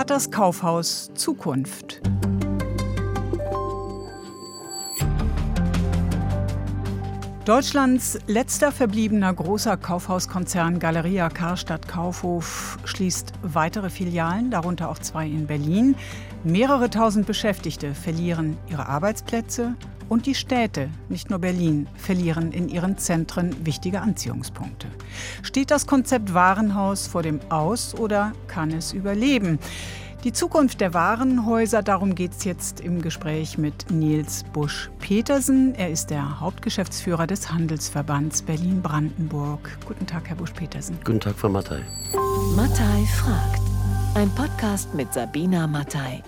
Hat das Kaufhaus Zukunft? Deutschlands letzter verbliebener großer Kaufhauskonzern Galeria Karstadt Kaufhof schließt weitere Filialen, darunter auch zwei in Berlin. Mehrere tausend Beschäftigte verlieren ihre Arbeitsplätze und die Städte, nicht nur Berlin, verlieren in ihren Zentren wichtige Anziehungspunkte. Steht das Konzept Warenhaus vor dem Aus oder kann es überleben? Die Zukunft der Warenhäuser, darum geht es jetzt im Gespräch mit Nils Busch-Petersen. Er ist der Hauptgeschäftsführer des Handelsverbands Berlin-Brandenburg. Guten Tag, Herr Busch-Petersen. Guten Tag, Frau Mattei. Mattei fragt. Ein Podcast mit Sabina Mattei.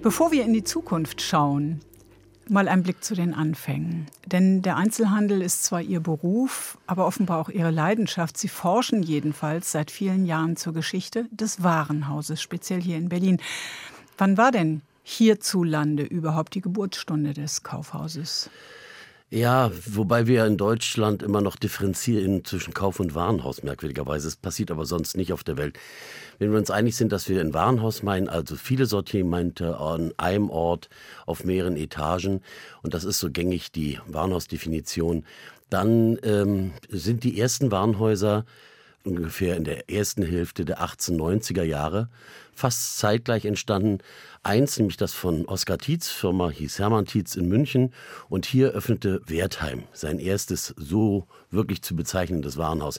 Bevor wir in die Zukunft schauen, Mal ein Blick zu den Anfängen. Denn der Einzelhandel ist zwar Ihr Beruf, aber offenbar auch Ihre Leidenschaft. Sie forschen jedenfalls seit vielen Jahren zur Geschichte des Warenhauses, speziell hier in Berlin. Wann war denn hierzulande überhaupt die Geburtsstunde des Kaufhauses? Ja, wobei wir in Deutschland immer noch differenzieren zwischen Kauf- und Warenhaus, merkwürdigerweise. Es passiert aber sonst nicht auf der Welt. Wenn wir uns einig sind, dass wir ein Warenhaus meinen, also viele Sortimente an einem Ort auf mehreren Etagen, und das ist so gängig die Warenhausdefinition, dann ähm, sind die ersten Warenhäuser ungefähr in der ersten Hälfte der 1890er Jahre fast zeitgleich entstanden. Eins, nämlich das von Oskar Tietz, Firma hieß Hermann Tietz in München. Und hier öffnete Wertheim sein erstes so wirklich zu bezeichnendes Warenhaus.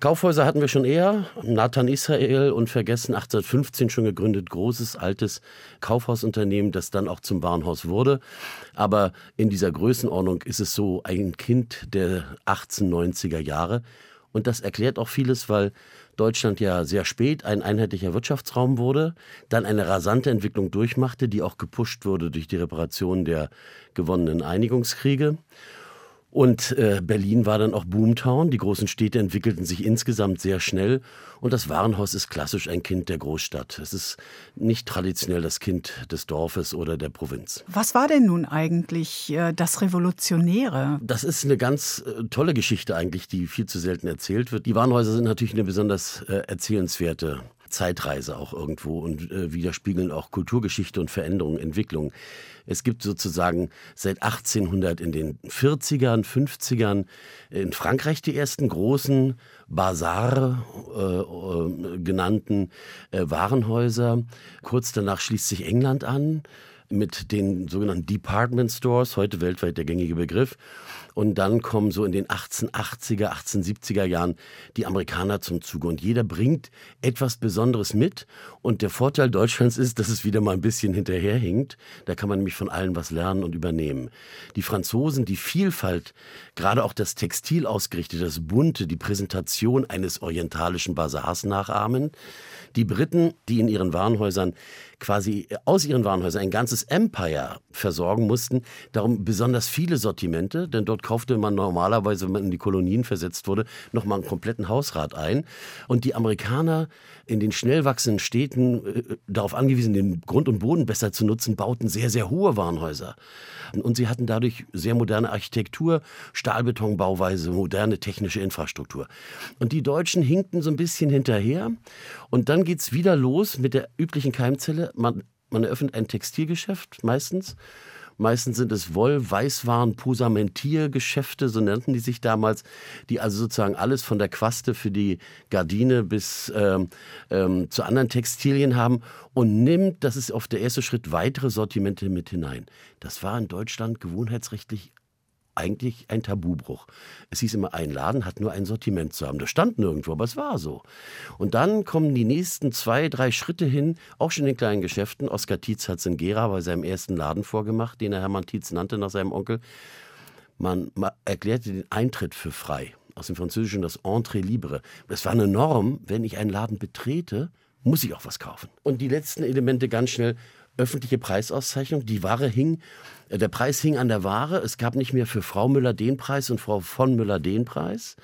Kaufhäuser hatten wir schon eher. Nathan Israel und vergessen 1815 schon gegründet, großes, altes Kaufhausunternehmen, das dann auch zum Warenhaus wurde. Aber in dieser Größenordnung ist es so ein Kind der 1890er Jahre. Und das erklärt auch vieles, weil Deutschland ja sehr spät ein einheitlicher Wirtschaftsraum wurde, dann eine rasante Entwicklung durchmachte, die auch gepusht wurde durch die Reparation der gewonnenen Einigungskriege. Und äh, Berlin war dann auch Boomtown. Die großen Städte entwickelten sich insgesamt sehr schnell. Und das Warenhaus ist klassisch ein Kind der Großstadt. Es ist nicht traditionell das Kind des Dorfes oder der Provinz. Was war denn nun eigentlich äh, das Revolutionäre? Das ist eine ganz äh, tolle Geschichte eigentlich, die viel zu selten erzählt wird. Die Warenhäuser sind natürlich eine besonders äh, erzählenswerte Zeitreise auch irgendwo und äh, widerspiegeln auch Kulturgeschichte und Veränderungen, Entwicklungen. Es gibt sozusagen seit 1800 in den 40ern, 50ern in Frankreich die ersten großen Bazar äh, äh, genannten äh, Warenhäuser. Kurz danach schließt sich England an mit den sogenannten Department Stores, heute weltweit der gängige Begriff. Und dann kommen so in den 1880er, 1870er Jahren die Amerikaner zum Zuge. Und jeder bringt etwas Besonderes mit. Und der Vorteil Deutschlands ist, dass es wieder mal ein bisschen hinterherhinkt. Da kann man nämlich von allen was lernen und übernehmen. Die Franzosen, die Vielfalt, gerade auch das Textil ausgerichtete, das Bunte, die Präsentation eines orientalischen Bazars nachahmen. Die Briten, die in ihren Warenhäusern quasi aus ihren Warenhäusern ein ganzes Empire versorgen mussten, darum besonders viele Sortimente, denn dort kaufte man normalerweise, wenn man in die Kolonien versetzt wurde, nochmal einen kompletten Hausrat ein. Und die Amerikaner in den schnell wachsenden Städten äh, darauf angewiesen, den Grund und Boden besser zu nutzen, bauten sehr, sehr hohe Warenhäuser. Und sie hatten dadurch sehr moderne Architektur, Stahlbetonbauweise, moderne technische Infrastruktur. Und die Deutschen hinkten so ein bisschen hinterher. Und dann geht es wieder los mit der üblichen Keimzelle. Man, man eröffnet ein Textilgeschäft meistens Meistens sind es Woll-, Weißwaren-, Posamentiergeschäfte, so nannten die sich damals, die also sozusagen alles von der Quaste für die Gardine bis ähm, ähm, zu anderen Textilien haben und nimmt, das ist oft der erste Schritt, weitere Sortimente mit hinein. Das war in Deutschland gewohnheitsrechtlich eigentlich ein Tabubruch. Es hieß immer, ein Laden hat nur ein Sortiment zu haben. Das stand nirgendwo, aber es war so. Und dann kommen die nächsten zwei, drei Schritte hin, auch schon in den kleinen Geschäften. Oskar Tietz hat es in Gera bei seinem ersten Laden vorgemacht, den er Hermann Tietz nannte nach seinem Onkel. Man, erklärte den Eintritt für frei. Aus dem Französischen das Entrée libre. Es war eine Norm, wenn ich einen Laden betrete, muss ich auch was kaufen. Und die letzten Elemente ganz schnell öffentliche Preisauszeichnung. Die Ware hing, der Preis hing an der Ware. Es gab nicht mehr für Frau Müller den Preis und Frau von Müller den Preis.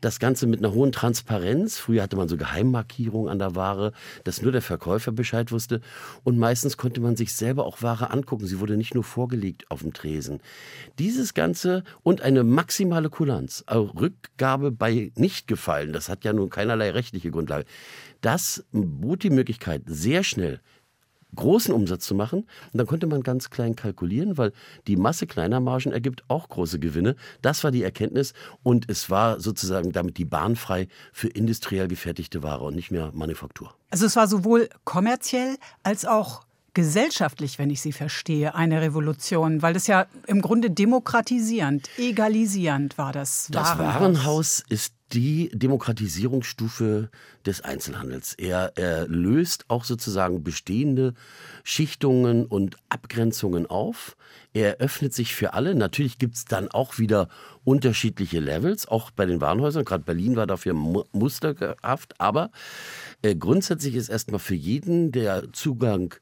Das Ganze mit einer hohen Transparenz. Früher hatte man so Geheimmarkierungen an der Ware, dass nur der Verkäufer Bescheid wusste. Und meistens konnte man sich selber auch Ware angucken. Sie wurde nicht nur vorgelegt auf dem Tresen. Dieses Ganze und eine maximale Kulanz, also Rückgabe bei Nichtgefallen, das hat ja nun keinerlei rechtliche Grundlage. Das bot die Möglichkeit, sehr schnell großen Umsatz zu machen. Und dann konnte man ganz klein kalkulieren, weil die Masse kleiner Margen ergibt auch große Gewinne. Das war die Erkenntnis und es war sozusagen damit die Bahn frei für industriell gefertigte Ware und nicht mehr Manufaktur. Also es war sowohl kommerziell als auch gesellschaftlich, wenn ich Sie verstehe, eine Revolution, weil das ja im Grunde demokratisierend, egalisierend war das. Das Warenhaus, Warenhaus ist die Demokratisierungsstufe des Einzelhandels. Er, er löst auch sozusagen bestehende Schichtungen und Abgrenzungen auf. Er öffnet sich für alle. Natürlich gibt es dann auch wieder unterschiedliche Levels, auch bei den Warenhäusern. Gerade Berlin war dafür musterhaft. Aber äh, grundsätzlich ist erstmal für jeden der Zugang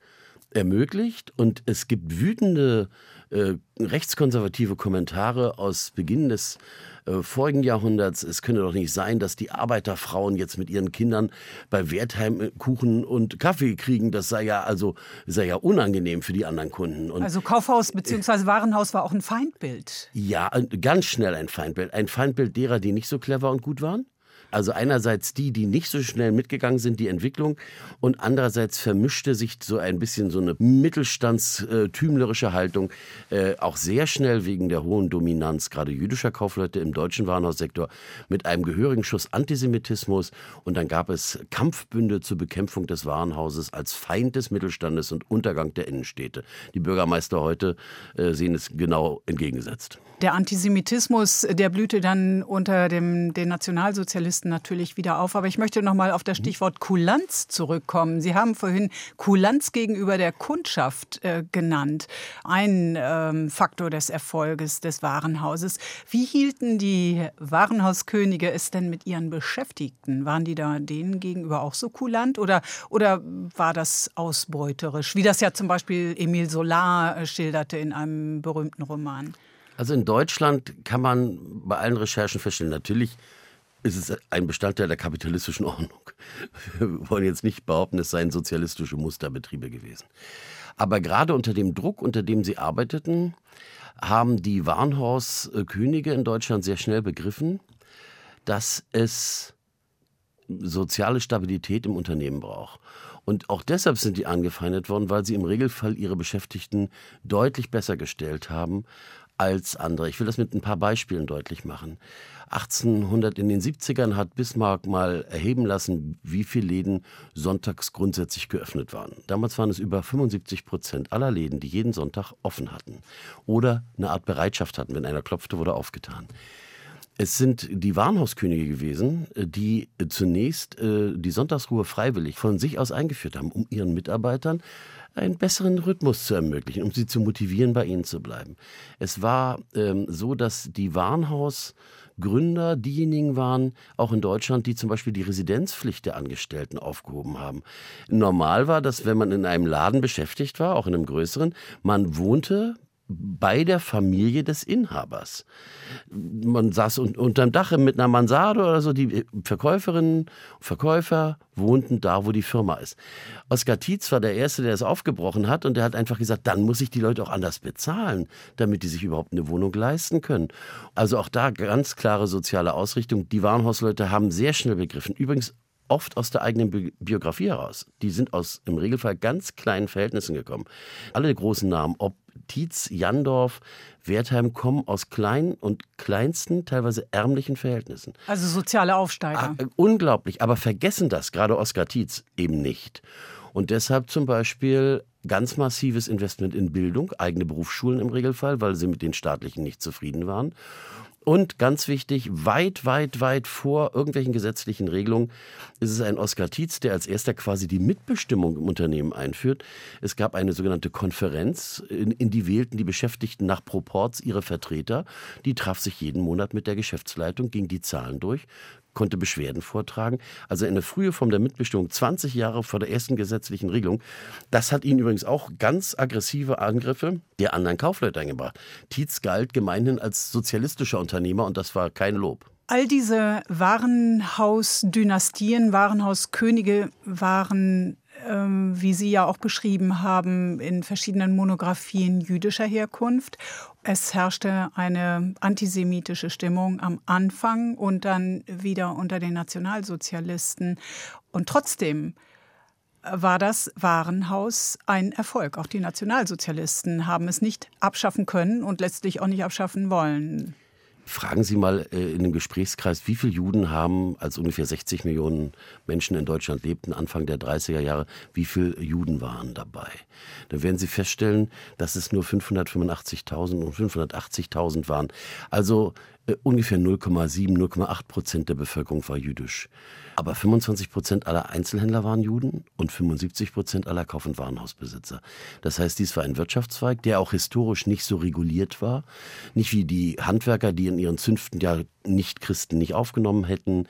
ermöglicht und es gibt wütende äh, rechtskonservative Kommentare aus Beginn des äh, vorigen Jahrhunderts. Es könne doch nicht sein, dass die Arbeiterfrauen jetzt mit ihren Kindern bei Wertheim äh, Kuchen und Kaffee kriegen. Das sei ja also sei ja unangenehm für die anderen Kunden. Und also Kaufhaus bzw. Warenhaus war auch ein Feindbild. Ja, ganz schnell ein Feindbild. Ein Feindbild derer, die nicht so clever und gut waren. Also einerseits die, die nicht so schnell mitgegangen sind, die Entwicklung, und andererseits vermischte sich so ein bisschen so eine mittelstandstümlerische Haltung, äh, auch sehr schnell wegen der hohen Dominanz gerade jüdischer Kaufleute im deutschen Warenhaussektor mit einem gehörigen Schuss Antisemitismus. Und dann gab es Kampfbünde zur Bekämpfung des Warenhauses als Feind des Mittelstandes und Untergang der Innenstädte. Die Bürgermeister heute äh, sehen es genau entgegengesetzt. Der Antisemitismus, der blühte dann unter dem, den Nationalsozialisten natürlich wieder auf. Aber ich möchte noch mal auf das Stichwort Kulanz zurückkommen. Sie haben vorhin Kulanz gegenüber der Kundschaft äh, genannt. Ein ähm, Faktor des Erfolges des Warenhauses. Wie hielten die Warenhauskönige es denn mit ihren Beschäftigten? Waren die da denen gegenüber auch so kulant oder, oder war das ausbeuterisch? Wie das ja zum Beispiel Emile Solar äh, schilderte in einem berühmten Roman. Also in Deutschland kann man bei allen Recherchen feststellen, natürlich ist es ein Bestandteil der kapitalistischen Ordnung. Wir wollen jetzt nicht behaupten, es seien sozialistische Musterbetriebe gewesen. Aber gerade unter dem Druck, unter dem sie arbeiteten, haben die Warenhauskönige in Deutschland sehr schnell begriffen, dass es soziale Stabilität im Unternehmen braucht. Und auch deshalb sind die angefeindet worden, weil sie im Regelfall ihre Beschäftigten deutlich besser gestellt haben als andere. Ich will das mit ein paar Beispielen deutlich machen. 1800 in den 70ern hat Bismarck mal erheben lassen, wie viele Läden sonntags grundsätzlich geöffnet waren. Damals waren es über 75 Prozent aller Läden, die jeden Sonntag offen hatten oder eine Art Bereitschaft hatten. Wenn einer klopfte, wurde aufgetan. Es sind die Warenhauskönige gewesen, die zunächst äh, die Sonntagsruhe freiwillig von sich aus eingeführt haben, um ihren Mitarbeitern einen besseren Rhythmus zu ermöglichen, um sie zu motivieren, bei ihnen zu bleiben. Es war ähm, so, dass die Warenhausgründer diejenigen waren, auch in Deutschland, die zum Beispiel die Residenzpflicht der Angestellten aufgehoben haben. Normal war, dass wenn man in einem Laden beschäftigt war, auch in einem größeren, man wohnte bei der Familie des Inhabers. Man saß unterm Dach mit einer Mansarde oder so. Die Verkäuferinnen Verkäufer wohnten da, wo die Firma ist. Oskar Tietz war der Erste, der es aufgebrochen hat und der hat einfach gesagt, dann muss ich die Leute auch anders bezahlen, damit die sich überhaupt eine Wohnung leisten können. Also auch da ganz klare soziale Ausrichtung. Die Warenhausleute haben sehr schnell begriffen. Übrigens oft aus der eigenen Biografie heraus. Die sind aus im Regelfall ganz kleinen Verhältnissen gekommen. Alle großen Namen, ob Tietz, Jandorf, Wertheim kommen aus kleinen und kleinsten, teilweise ärmlichen Verhältnissen. Also soziale Aufsteiger. Ah, unglaublich, aber vergessen das, gerade Oskar Tietz, eben nicht. Und deshalb zum Beispiel ganz massives Investment in Bildung, eigene Berufsschulen im Regelfall, weil sie mit den staatlichen nicht zufrieden waren. Und ganz wichtig, weit, weit, weit vor irgendwelchen gesetzlichen Regelungen ist es ein Oskar Tietz, der als erster quasi die Mitbestimmung im Unternehmen einführt. Es gab eine sogenannte Konferenz, in, in die wählten die Beschäftigten nach Proports ihre Vertreter. Die traf sich jeden Monat mit der Geschäftsleitung, ging die Zahlen durch, konnte Beschwerden vortragen. Also eine frühe Form der Mitbestimmung, 20 Jahre vor der ersten gesetzlichen Regelung. Das hat ihn übrigens auch ganz aggressive Angriffe der anderen Kaufleute eingebracht. Tietz galt gemeinhin als sozialistischer Unternehmer und das war kein Lob. All diese Warenhausdynastien, Warenhauskönige waren wie Sie ja auch beschrieben haben, in verschiedenen Monographien jüdischer Herkunft. Es herrschte eine antisemitische Stimmung am Anfang und dann wieder unter den Nationalsozialisten. Und trotzdem war das Warenhaus ein Erfolg. Auch die Nationalsozialisten haben es nicht abschaffen können und letztlich auch nicht abschaffen wollen. Fragen Sie mal äh, in dem Gesprächskreis, wie viele Juden haben, als ungefähr 60 Millionen Menschen in Deutschland lebten, Anfang der 30er Jahre, wie viele Juden waren dabei? Dann werden Sie feststellen, dass es nur 585.000 und 580.000 waren. Also ungefähr 0,7, 0,8 Prozent der Bevölkerung war jüdisch. Aber 25 Prozent aller Einzelhändler waren Juden und 75 Prozent aller Kauf- und Warenhausbesitzer. Das heißt, dies war ein Wirtschaftszweig, der auch historisch nicht so reguliert war. Nicht wie die Handwerker, die in ihren Zünften ja nicht-Christen nicht aufgenommen hätten.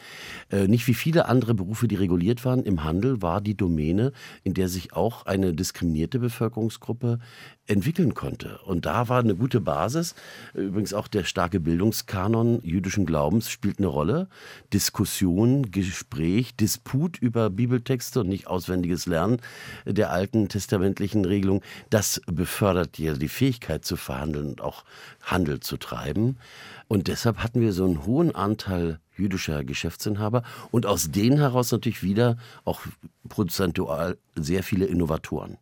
Äh, nicht wie viele andere Berufe, die reguliert waren. Im Handel war die Domäne, in der sich auch eine diskriminierte Bevölkerungsgruppe entwickeln konnte. Und da war eine gute Basis. Übrigens auch der starke Bildungskanon jüdischen Glaubens spielt eine Rolle. Diskussion, Gespräch, Disput über Bibeltexte und nicht auswendiges Lernen der alten testamentlichen Regelung, das befördert ja die Fähigkeit zu verhandeln und auch Handel zu treiben. Und deshalb hatten wir so einen hohen Anteil jüdischer Geschäftsinhaber und aus denen heraus natürlich wieder auch prozentual sehr viele Innovatoren.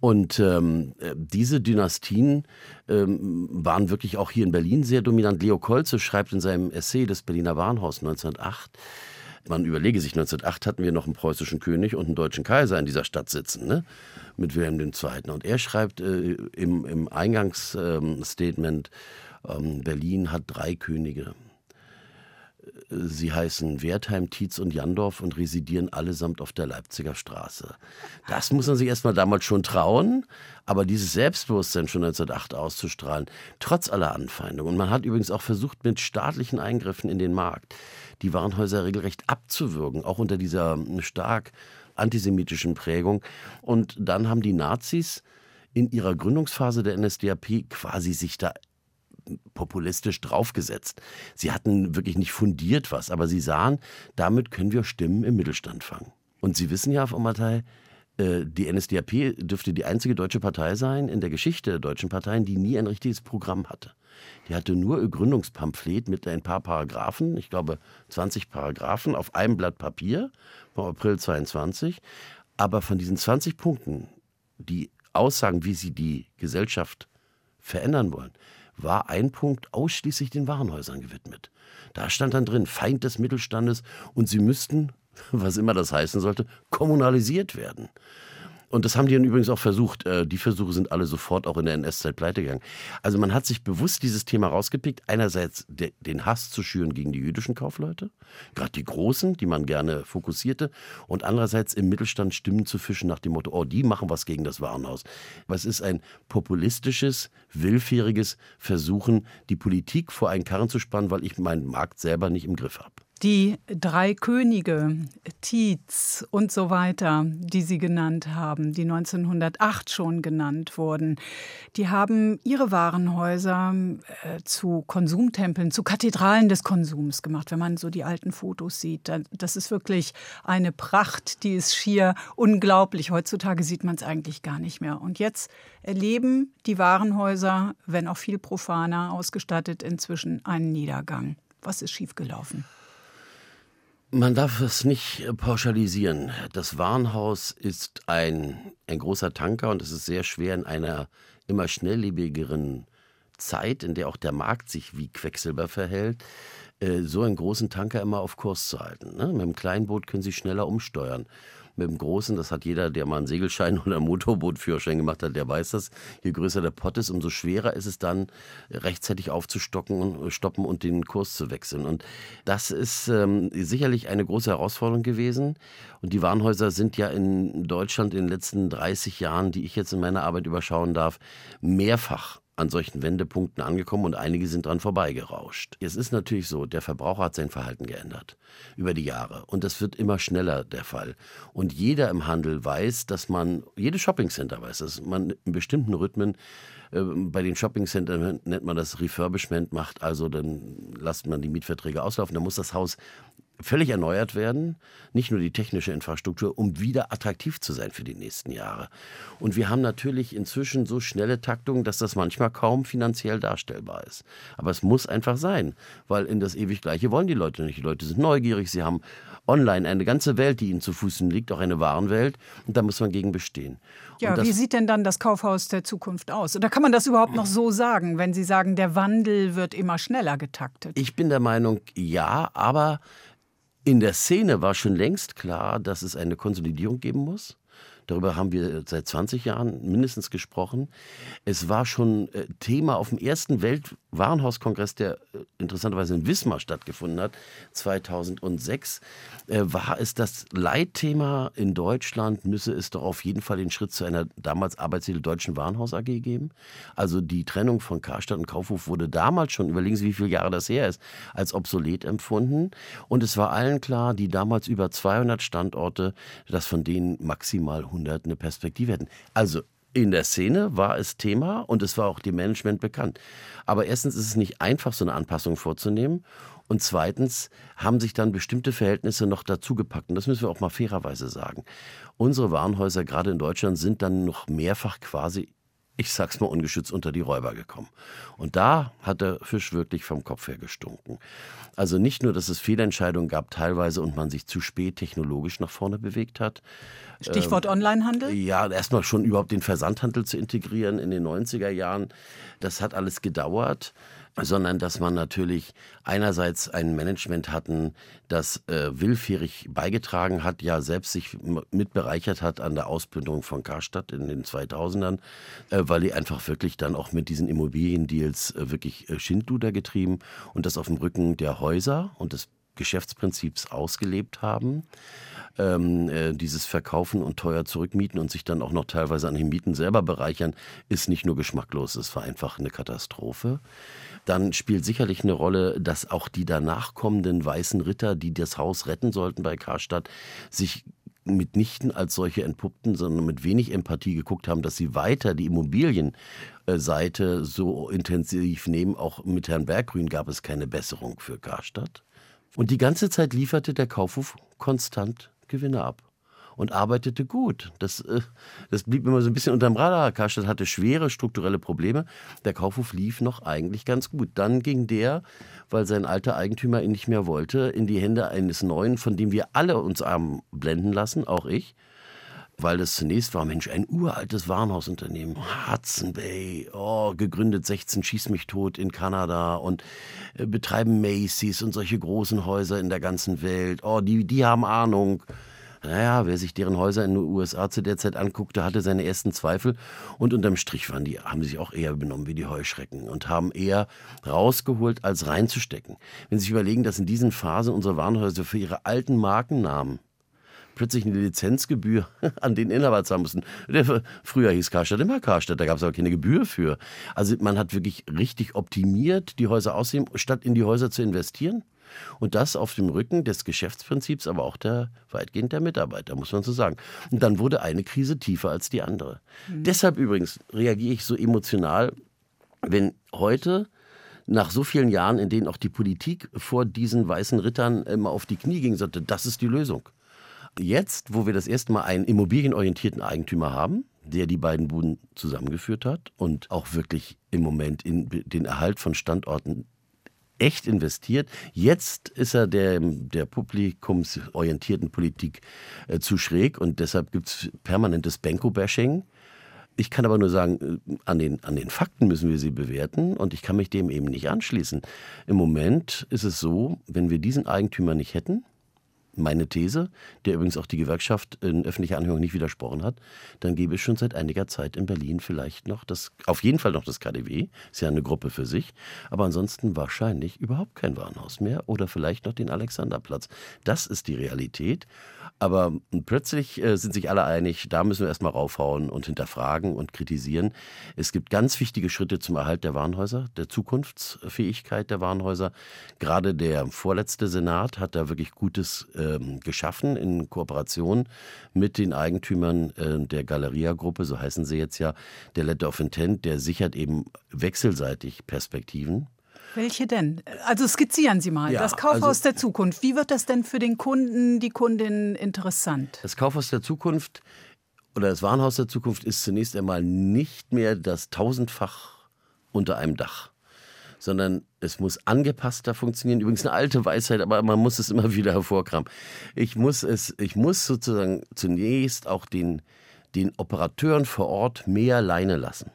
Und ähm, diese Dynastien ähm, waren wirklich auch hier in Berlin sehr dominant. Leo Kolze schreibt in seinem Essay Das Berliner Warenhaus 1908, man überlege sich, 1908 hatten wir noch einen preußischen König und einen deutschen Kaiser in dieser Stadt sitzen, ne? mit Wilhelm II. Und er schreibt äh, im, im Eingangsstatement, ähm, Berlin hat drei Könige. Sie heißen Wertheim, Tietz und Jandorf und residieren allesamt auf der Leipziger Straße. Das muss man sich erstmal damals schon trauen, aber dieses Selbstbewusstsein schon 1908 auszustrahlen, trotz aller Anfeindungen. Und man hat übrigens auch versucht, mit staatlichen Eingriffen in den Markt die Warenhäuser regelrecht abzuwürgen, auch unter dieser stark antisemitischen Prägung. Und dann haben die Nazis in ihrer Gründungsphase der NSDAP quasi sich da populistisch draufgesetzt. Sie hatten wirklich nicht fundiert was, aber sie sahen, damit können wir Stimmen im Mittelstand fangen. Und Sie wissen ja, Frau Mattei, äh, die NSDAP dürfte die einzige deutsche Partei sein in der Geschichte der deutschen Parteien, die nie ein richtiges Programm hatte. Die hatte nur ein Gründungspamphlet mit ein paar Paragraphen, ich glaube 20 Paragraphen auf einem Blatt Papier vom April 22. Aber von diesen 20 Punkten, die aussagen, wie sie die Gesellschaft verändern wollen, war ein Punkt ausschließlich den Warenhäusern gewidmet. Da stand dann drin, Feind des Mittelstandes und sie müssten, was immer das heißen sollte, kommunalisiert werden. Und das haben die dann übrigens auch versucht. Äh, die Versuche sind alle sofort auch in der NS-Zeit pleite gegangen. Also man hat sich bewusst dieses Thema rausgepickt. Einerseits den Hass zu schüren gegen die jüdischen Kaufleute, gerade die Großen, die man gerne fokussierte. Und andererseits im Mittelstand Stimmen zu fischen nach dem Motto, oh, die machen was gegen das Warenhaus. Was ist ein populistisches, willfähriges Versuchen, die Politik vor einen Karren zu spannen, weil ich meinen Markt selber nicht im Griff habe. Die drei Könige, Tietz und so weiter, die Sie genannt haben, die 1908 schon genannt wurden, die haben ihre Warenhäuser äh, zu Konsumtempeln, zu Kathedralen des Konsums gemacht. Wenn man so die alten Fotos sieht, das ist wirklich eine Pracht, die ist schier unglaublich. Heutzutage sieht man es eigentlich gar nicht mehr. Und jetzt erleben die Warenhäuser, wenn auch viel profaner ausgestattet, inzwischen einen Niedergang. Was ist schiefgelaufen? Man darf es nicht pauschalisieren. Das Warenhaus ist ein, ein großer Tanker und es ist sehr schwer in einer immer schnelllebigeren Zeit, in der auch der Markt sich wie Quecksilber verhält, äh, so einen großen Tanker immer auf Kurs zu halten. Ne? Mit einem Kleinboot können Sie schneller umsteuern mit dem Großen, das hat jeder, der mal einen Segelschein oder einen Motorbootführerschein gemacht hat, der weiß das. Je größer der Pott ist, umso schwerer ist es dann, rechtzeitig aufzustocken und stoppen und den Kurs zu wechseln. Und das ist ähm, sicherlich eine große Herausforderung gewesen. Und die Warenhäuser sind ja in Deutschland in den letzten 30 Jahren, die ich jetzt in meiner Arbeit überschauen darf, mehrfach an solchen Wendepunkten angekommen und einige sind dran vorbeigerauscht. Es ist natürlich so, der Verbraucher hat sein Verhalten geändert über die Jahre und das wird immer schneller der Fall. Und jeder im Handel weiß, dass man, jedes Shoppingcenter weiß, dass man in bestimmten Rhythmen äh, bei den Shoppingcentern nennt man das Refurbishment macht, also dann lasst man die Mietverträge auslaufen, dann muss das Haus völlig erneuert werden, nicht nur die technische Infrastruktur, um wieder attraktiv zu sein für die nächsten Jahre. Und wir haben natürlich inzwischen so schnelle Taktungen, dass das manchmal kaum finanziell darstellbar ist. Aber es muss einfach sein, weil in das ewig Gleiche wollen die Leute nicht. Die Leute sind neugierig, sie haben online eine ganze Welt, die ihnen zu Füßen liegt, auch eine Warenwelt, und da muss man gegen bestehen. Ja, wie sieht denn dann das Kaufhaus der Zukunft aus? Oder kann man das überhaupt noch so sagen, wenn Sie sagen, der Wandel wird immer schneller getaktet? Ich bin der Meinung, ja, aber in der Szene war schon längst klar, dass es eine Konsolidierung geben muss. Darüber haben wir seit 20 Jahren mindestens gesprochen. Es war schon äh, Thema auf dem ersten Weltwarenhauskongress, der äh, interessanterweise in Wismar stattgefunden hat, 2006, äh, war es das Leitthema in Deutschland, müsse es doch auf jeden Fall den Schritt zu einer damals Arbeitstitel Deutschen Warenhaus AG geben. Also die Trennung von Karstadt und Kaufhof wurde damals schon, überlegen Sie, wie viele Jahre das her ist, als obsolet empfunden. Und es war allen klar, die damals über 200 Standorte, dass von denen maximal 100 Jahrhundert eine Perspektive hätten. Also in der Szene war es Thema und es war auch dem Management bekannt. Aber erstens ist es nicht einfach, so eine Anpassung vorzunehmen. Und zweitens haben sich dann bestimmte Verhältnisse noch dazugepackt. Und das müssen wir auch mal fairerweise sagen. Unsere Warenhäuser, gerade in Deutschland, sind dann noch mehrfach quasi ich sag's mal ungeschützt, unter die Räuber gekommen. Und da hat der Fisch wirklich vom Kopf her gestunken. Also nicht nur, dass es Fehlentscheidungen gab teilweise und man sich zu spät technologisch nach vorne bewegt hat. Stichwort ähm, Onlinehandel? Ja, erstmal schon überhaupt den Versandhandel zu integrieren in den 90er Jahren. Das hat alles gedauert sondern dass man natürlich einerseits ein Management hatten, das äh, willfährig beigetragen hat, ja selbst sich mitbereichert hat an der Ausbildung von Karstadt in den 2000ern, äh, weil die einfach wirklich dann auch mit diesen Immobiliendeals äh, wirklich äh, Schindluder getrieben und das auf dem Rücken der Häuser und des Geschäftsprinzips ausgelebt haben ähm, äh, dieses Verkaufen und teuer zurückmieten und sich dann auch noch teilweise an den Mieten selber bereichern, ist nicht nur geschmacklos, es war einfach eine Katastrophe. Dann spielt sicherlich eine Rolle, dass auch die danach kommenden weißen Ritter, die das Haus retten sollten bei Karstadt, sich mitnichten als solche entpuppten, sondern mit wenig Empathie geguckt haben, dass sie weiter die Immobilienseite so intensiv nehmen. Auch mit Herrn Berggrün gab es keine Besserung für Karstadt. Und die ganze Zeit lieferte der Kaufhof konstant Gewinne ab und arbeitete gut. Das, äh, das blieb immer so ein bisschen unterm Radar. Karstadt hatte schwere strukturelle Probleme. Der Kaufhof lief noch eigentlich ganz gut. Dann ging der, weil sein alter Eigentümer ihn nicht mehr wollte, in die Hände eines neuen, von dem wir alle uns arm blenden lassen, auch ich weil das zunächst war, Mensch, ein uraltes Warenhausunternehmen, Hudson Bay, oh, gegründet 16 Schieß mich tot in Kanada und äh, betreiben Macy's und solche großen Häuser in der ganzen Welt. Oh, die, die haben Ahnung. Naja, wer sich deren Häuser in den USA zu der Zeit anguckte, hatte seine ersten Zweifel. Und unterm Strich waren die, haben sich auch eher benommen wie die Heuschrecken und haben eher rausgeholt, als reinzustecken. Wenn Sie sich überlegen, dass in diesen Phasen unsere Warenhäuser für ihre alten Markennamen plötzlich eine Lizenzgebühr an den Inhaber zahlen mussten. Der, früher hieß Karstadt immer Karstadt, da gab es aber keine Gebühr für. Also man hat wirklich richtig optimiert, die Häuser aussehen, statt in die Häuser zu investieren. Und das auf dem Rücken des Geschäftsprinzips, aber auch der weitgehend der Mitarbeiter, muss man so sagen. Und dann wurde eine Krise tiefer als die andere. Mhm. Deshalb übrigens reagiere ich so emotional, wenn heute nach so vielen Jahren, in denen auch die Politik vor diesen weißen Rittern immer auf die Knie ging, sagte, das ist die Lösung. Jetzt, wo wir das erste Mal einen immobilienorientierten Eigentümer haben, der die beiden Buden zusammengeführt hat und auch wirklich im Moment in den Erhalt von Standorten echt investiert. Jetzt ist er der, der publikumsorientierten Politik äh, zu schräg und deshalb gibt es permanentes Benko-Bashing. Ich kann aber nur sagen, äh, an den, an den Fakten müssen wir sie bewerten und ich kann mich dem eben nicht anschließen. Im Moment ist es so, wenn wir diesen Eigentümer nicht hätten, meine These, der übrigens auch die Gewerkschaft in öffentlicher Anhörung nicht widersprochen hat, dann gäbe es schon seit einiger Zeit in Berlin vielleicht noch das, auf jeden Fall noch das KDW, ist ja eine Gruppe für sich, aber ansonsten wahrscheinlich überhaupt kein Warenhaus mehr oder vielleicht noch den Alexanderplatz. Das ist die Realität. Aber plötzlich äh, sind sich alle einig, da müssen wir erstmal raufhauen und hinterfragen und kritisieren. Es gibt ganz wichtige Schritte zum Erhalt der Warenhäuser, der Zukunftsfähigkeit der Warenhäuser. Gerade der vorletzte Senat hat da wirklich Gutes ähm, geschaffen in Kooperation mit den Eigentümern äh, der Galeria-Gruppe, so heißen sie jetzt ja, der Letter of Intent, der sichert eben wechselseitig Perspektiven. Welche denn? Also skizzieren Sie mal. Ja, das Kaufhaus also, der Zukunft. Wie wird das denn für den Kunden, die Kundin interessant? Das Kaufhaus der Zukunft oder das Warenhaus der Zukunft ist zunächst einmal nicht mehr das tausendfach unter einem Dach, sondern es muss angepasster funktionieren. Übrigens eine alte Weisheit, aber man muss es immer wieder hervorkramen. Ich muss es, ich muss sozusagen zunächst auch den, den Operateuren vor Ort mehr Leine lassen.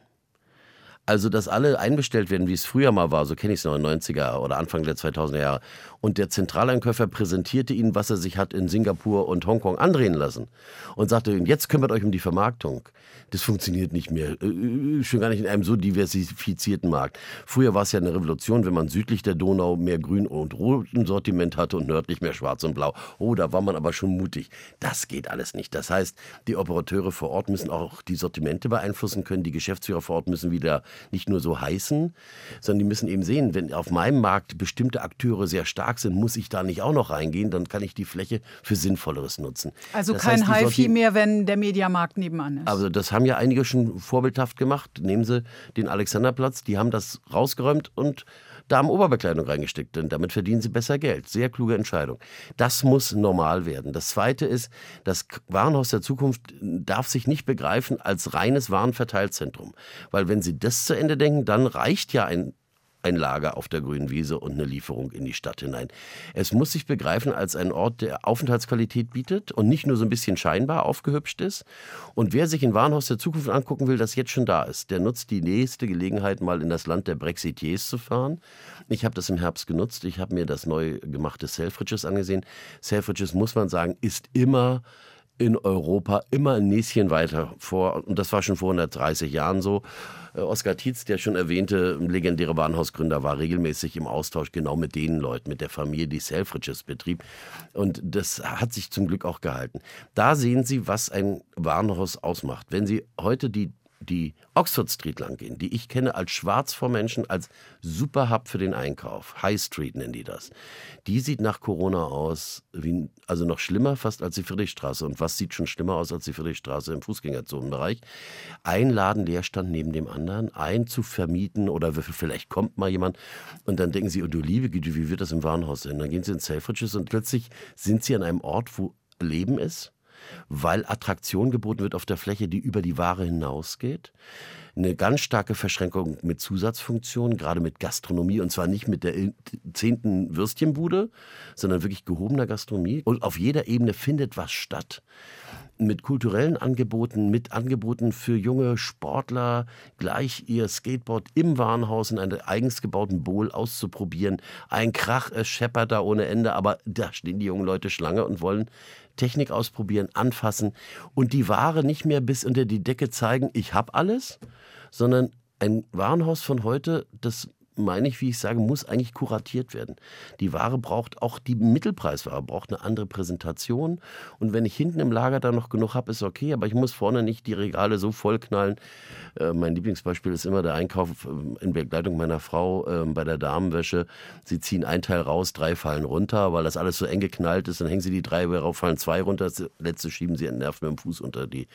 Also, dass alle einbestellt werden, wie es früher mal war, so kenne ich es noch in den 90er oder Anfang der 2000er Jahre. Und der Zentraleinkäufer präsentierte ihnen, was er sich hat in Singapur und Hongkong andrehen lassen. Und sagte, jetzt kümmert euch um die Vermarktung. Das funktioniert nicht mehr. Äh, äh, schon gar nicht in einem so diversifizierten Markt. Früher war es ja eine Revolution, wenn man südlich der Donau mehr Grün und Roten Sortiment hatte und nördlich mehr Schwarz und Blau. Oh, da war man aber schon mutig. Das geht alles nicht. Das heißt, die Operateure vor Ort müssen auch die Sortimente beeinflussen können. Die Geschäftsführer vor Ort müssen wieder nicht nur so heißen, sondern die müssen eben sehen, wenn auf meinem Markt bestimmte Akteure sehr stark sind, muss ich da nicht auch noch reingehen, dann kann ich die Fläche für Sinnvolleres nutzen. Also das kein HiFi mehr, wenn der Mediamarkt nebenan ist. Also das haben ja einige schon vorbildhaft gemacht. Nehmen Sie den Alexanderplatz, die haben das rausgeräumt und Damen-Oberbekleidung reingesteckt, denn damit verdienen sie besser Geld. Sehr kluge Entscheidung. Das muss normal werden. Das Zweite ist, das Warenhaus der Zukunft darf sich nicht begreifen als reines Warenverteilzentrum. Weil wenn Sie das zu Ende denken, dann reicht ja ein ein Lager auf der grünen Wiese und eine Lieferung in die Stadt hinein. Es muss sich begreifen als ein Ort, der Aufenthaltsqualität bietet und nicht nur so ein bisschen scheinbar aufgehübscht ist. Und wer sich ein Warenhaus der Zukunft angucken will, das jetzt schon da ist, der nutzt die nächste Gelegenheit, mal in das Land der Brexitiers zu fahren. Ich habe das im Herbst genutzt. Ich habe mir das neu gemachte Selfridges angesehen. Selfridges, muss man sagen, ist immer in Europa immer ein Näschen weiter vor. Und das war schon vor 130 Jahren so. Äh, Oskar Tietz, der schon erwähnte legendäre Warenhausgründer, war regelmäßig im Austausch genau mit den Leuten, mit der Familie, die Selfridges betrieb. Und das hat sich zum Glück auch gehalten. Da sehen Sie, was ein Warenhaus ausmacht. Wenn Sie heute die die Oxford Street lang gehen, die ich kenne als schwarz vor Menschen, als super Hub für den Einkauf. High Street nennen die das. Die sieht nach Corona aus, wie, also noch schlimmer fast als die Friedrichstraße. Und was sieht schon schlimmer aus als die Friedrichstraße im Fußgängerzonenbereich? Ein Laden Leerstand neben dem anderen, ein zu vermieten oder vielleicht kommt mal jemand und dann denken sie, oh du liebe Güte, wie wird das im Warenhaus sein? Dann gehen sie in Selfridges und plötzlich sind sie an einem Ort, wo Leben ist, weil Attraktion geboten wird auf der Fläche, die über die Ware hinausgeht. Eine ganz starke Verschränkung mit Zusatzfunktionen, gerade mit Gastronomie und zwar nicht mit der zehnten Würstchenbude, sondern wirklich gehobener Gastronomie. Und auf jeder Ebene findet was statt mit kulturellen Angeboten, mit Angeboten für junge Sportler, gleich ihr Skateboard im Warenhaus in einer eigens gebauten Bowl auszuprobieren. Ein Krach, es scheppert da ohne Ende, aber da stehen die jungen Leute Schlange und wollen Technik ausprobieren, anfassen und die Ware nicht mehr bis unter die Decke zeigen, ich habe alles, sondern ein Warenhaus von heute, das meine ich, wie ich sage, muss eigentlich kuratiert werden. Die Ware braucht auch die Mittelpreisware braucht eine andere Präsentation. Und wenn ich hinten im Lager da noch genug habe, ist okay, aber ich muss vorne nicht die Regale so vollknallen. Äh, mein Lieblingsbeispiel ist immer der Einkauf äh, in Begleitung meiner Frau äh, bei der Damenwäsche. Sie ziehen ein Teil raus, drei fallen runter, weil das alles so eng geknallt ist. Dann hängen sie die drei rauf, fallen zwei runter. Das letzte schieben sie entnervt mit dem Fuß unter die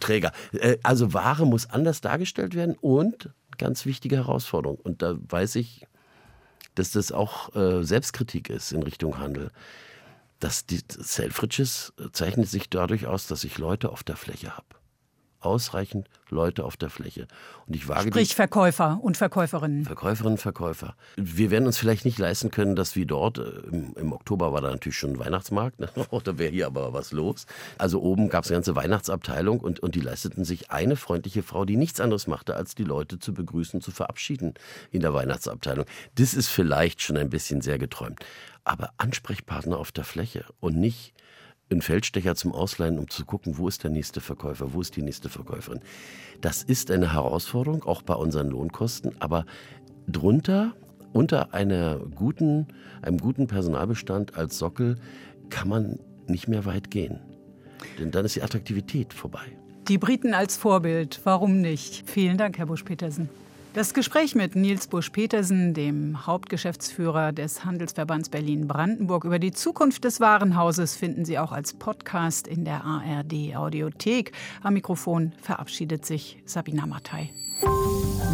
Träger. Äh, also Ware muss anders dargestellt werden und ganz wichtige Herausforderung. Und da weiß ich, dass das auch äh, Selbstkritik ist in Richtung Handel. Dass die Selfridges zeichnet sich dadurch aus, dass ich Leute auf der Fläche habe. Ausreichend Leute auf der Fläche. Und ich wage Sprich Verkäufer und Verkäuferinnen. Verkäuferinnen, Verkäufer. Wir werden uns vielleicht nicht leisten können, dass wie dort, äh, im, im Oktober war da natürlich schon ein Weihnachtsmarkt, ne? Oh, da wäre hier aber was los. Also oben gab es eine ganze Weihnachtsabteilung und, und die leisteten sich eine freundliche Frau, die nichts anderes machte, als die Leute zu begrüßen, zu verabschieden in der Weihnachtsabteilung. Das ist vielleicht schon ein bisschen sehr geträumt. Aber Ansprechpartner auf der Fläche und nicht einen Feldstecher zum Ausleihen, um zu gucken, wo ist der nächste Verkäufer, wo ist die nächste Verkäuferin. Das ist eine Herausforderung, auch bei unseren Lohnkosten, aber drunter, unter einer guten, einem guten Personalbestand als Sockel, kann man nicht mehr weit gehen. Denn dann ist die Attraktivität vorbei. Die Briten als Vorbild, warum nicht? Vielen Dank, Herr Busch-Petersen. Das Gespräch mit Nils Busch-Petersen, dem Hauptgeschäftsführer des Handelsverbands Berlin-Brandenburg, über die Zukunft des Warenhauses finden Sie auch als Podcast in der ARD Audiothek. Am Mikrofon verabschiedet sich Sabina Mattei.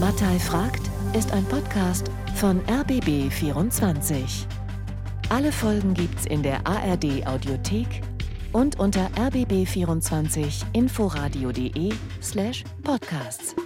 Mattei fragt ist ein Podcast von RBB24. Alle Folgen gibt's in der ARD Audiothek und unter rbb24inforadio.de slash podcasts.